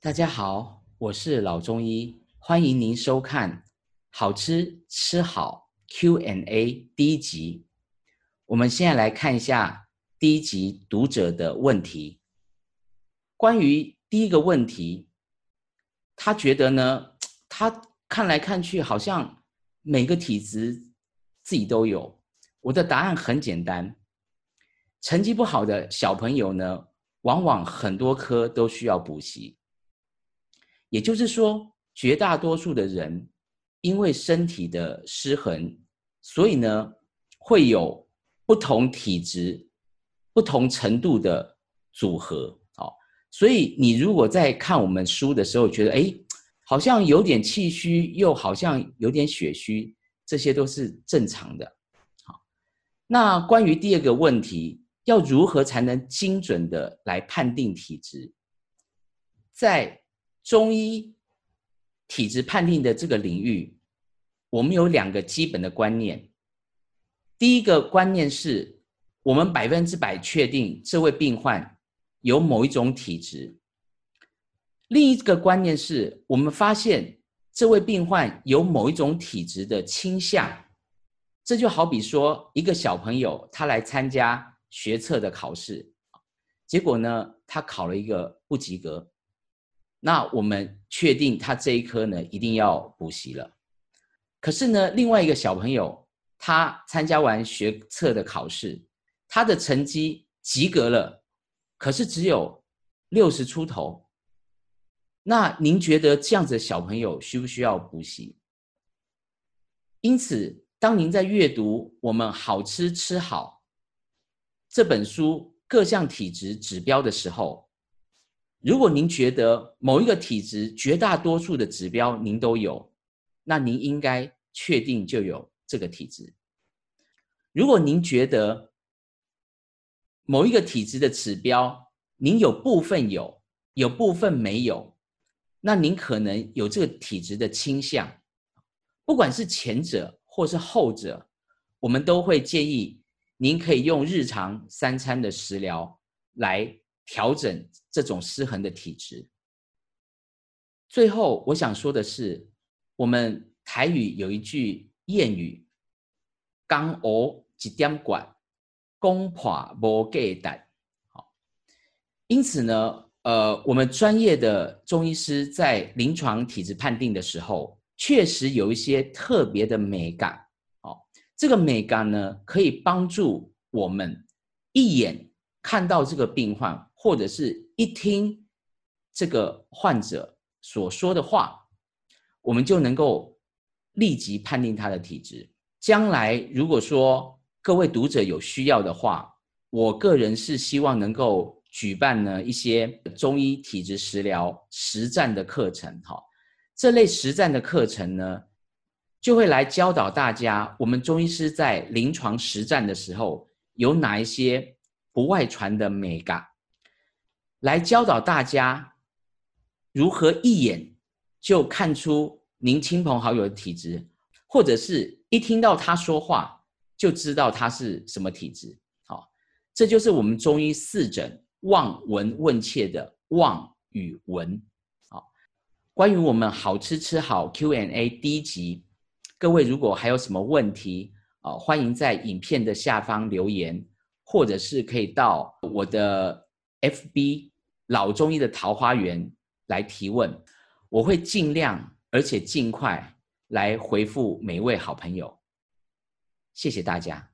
大家好，我是老中医，欢迎您收看《好吃吃好 Q&A》第一集。我们现在来看一下第一集读者的问题。关于第一个问题，他觉得呢，他看来看去好像每个体质自己都有。我的答案很简单：成绩不好的小朋友呢，往往很多科都需要补习。也就是说，绝大多数的人因为身体的失衡，所以呢会有不同体质、不同程度的组合。好，所以你如果在看我们书的时候，觉得哎，好像有点气虚，又好像有点血虚，这些都是正常的。好，那关于第二个问题，要如何才能精准的来判定体质？在中医体质判定的这个领域，我们有两个基本的观念。第一个观念是，我们百分之百确定这位病患有某一种体质；另一个观念是我们发现这位病患有某一种体质的倾向。这就好比说，一个小朋友他来参加学测的考试，结果呢，他考了一个不及格。那我们确定他这一科呢一定要补习了，可是呢，另外一个小朋友他参加完学测的考试，他的成绩及格了，可是只有六十出头。那您觉得这样子小朋友需不需要补习？因此，当您在阅读《我们好吃吃好》这本书各项体质指标的时候，如果您觉得某一个体质绝大多数的指标您都有，那您应该确定就有这个体质。如果您觉得某一个体质的指标您有部分有，有部分没有，那您可能有这个体质的倾向。不管是前者或是后者，我们都会建议您可以用日常三餐的食疗来。调整这种失衡的体质。最后，我想说的是，我们台语有一句谚语：“刚熬几点管，攻破无给胆。”好，因此呢，呃，我们专业的中医师在临床体质判定的时候，确实有一些特别的美感。好，这个美感呢，可以帮助我们一眼看到这个病患。或者是一听这个患者所说的话，我们就能够立即判定他的体质。将来如果说各位读者有需要的话，我个人是希望能够举办呢一些中医体质食疗实战的课程。哈，这类实战的课程呢，就会来教导大家，我们中医师在临床实战的时候有哪一些不外传的美感。来教导大家如何一眼就看出您亲朋好友的体质，或者是一听到他说话就知道他是什么体质。好，这就是我们中医四诊望闻问切的望与闻。好，关于我们好吃吃好 Q&A 第一集，各位如果还有什么问题啊，欢迎在影片的下方留言，或者是可以到我的。FB 老中医的桃花源来提问，我会尽量而且尽快来回复每一位好朋友。谢谢大家。